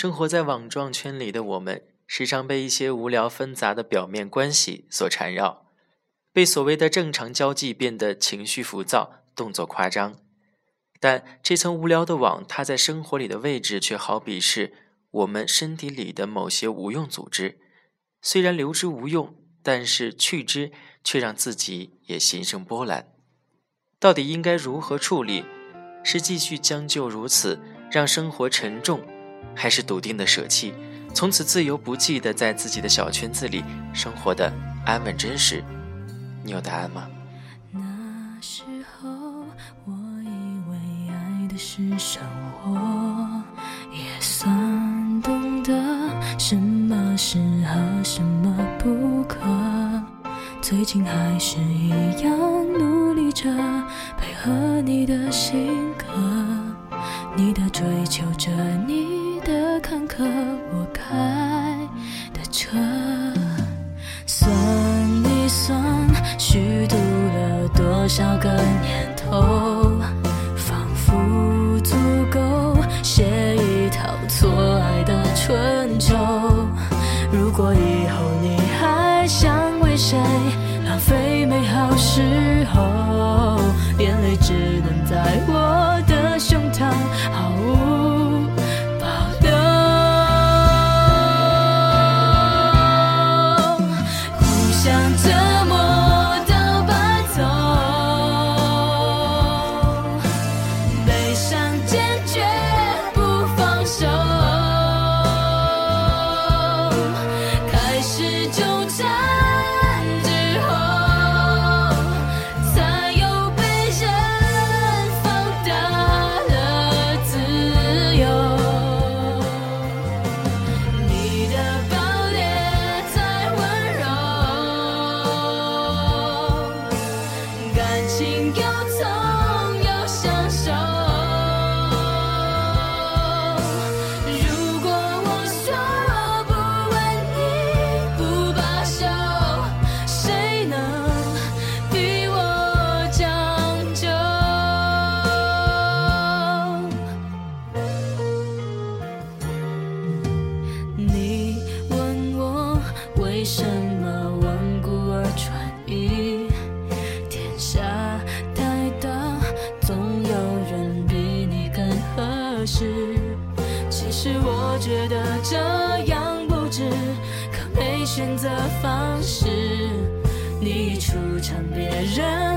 生活在网状圈里的我们，时常被一些无聊纷杂的表面关系所缠绕，被所谓的正常交际变得情绪浮躁、动作夸张。但这层无聊的网，它在生活里的位置，却好比是我们身体里的某些无用组织。虽然留之无用，但是去之却让自己也心生波澜。到底应该如何处理？是继续将就如此，让生活沉重？还是笃定的舍弃，从此自由不羁的在自己的小圈子里生活的安稳真实。你有答案吗？那时候我以为爱的是生活，也算懂得什么适合，什么不可。最近还是一样努力着配合你的性格，你的追求着你。的坎坷，我开的车，算一算，虚度了多少个年头，仿佛足够写一套错爱的春秋。如果以后你还想为谁浪费美好时候，眼泪只能在我的胸膛想着为什么顽固而专一天下太大总有人比你更合适。其实我觉得这样不值可没选择方式你出场别人。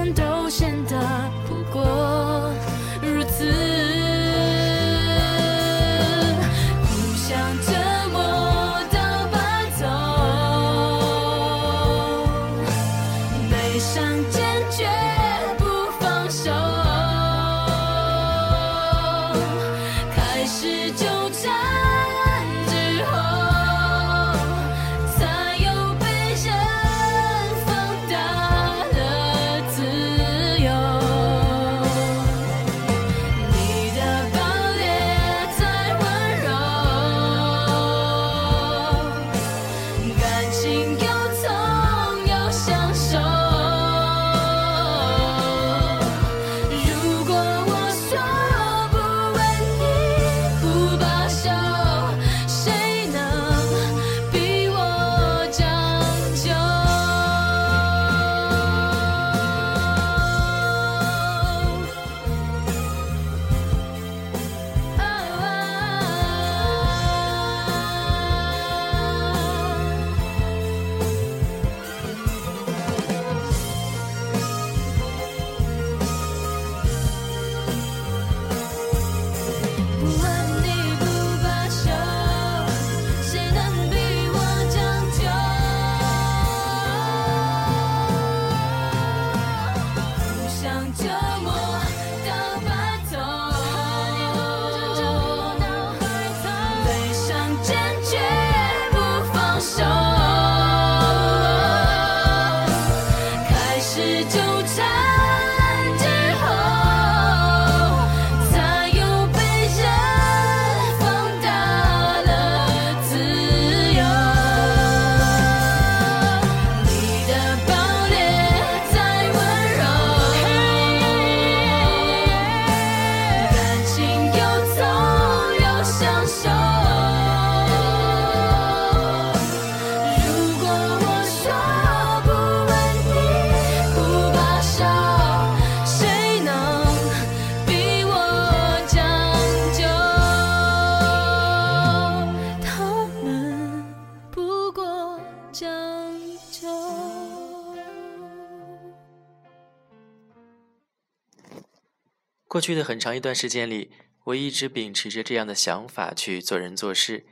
过去的很长一段时间里，我一直秉持着这样的想法去做人做事。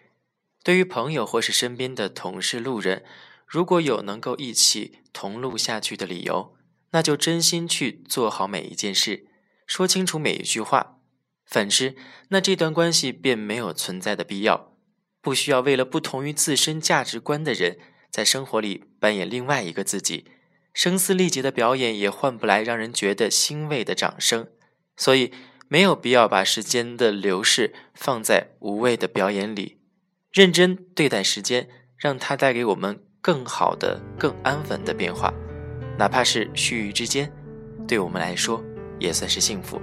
对于朋友或是身边的同事、路人，如果有能够一起同路下去的理由，那就真心去做好每一件事，说清楚每一句话。反之，那这段关系便没有存在的必要。不需要为了不同于自身价值观的人，在生活里扮演另外一个自己，声嘶力竭的表演也换不来让人觉得欣慰的掌声。所以，没有必要把时间的流逝放在无谓的表演里，认真对待时间，让它带给我们更好的、更安稳的变化，哪怕是须臾之间，对我们来说也算是幸福。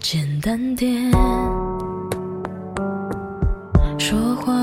简单点，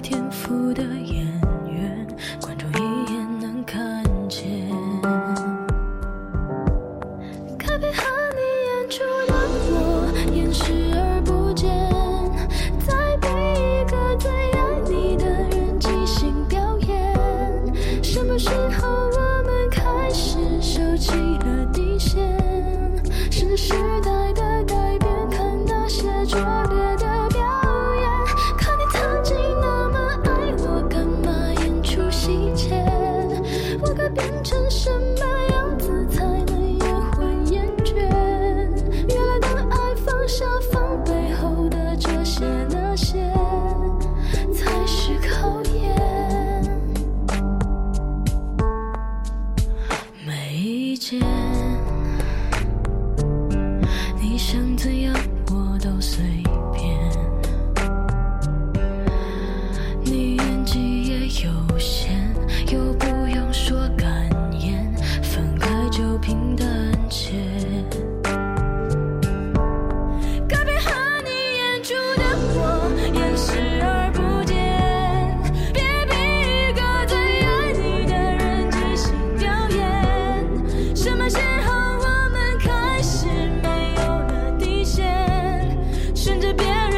天赋的眼别人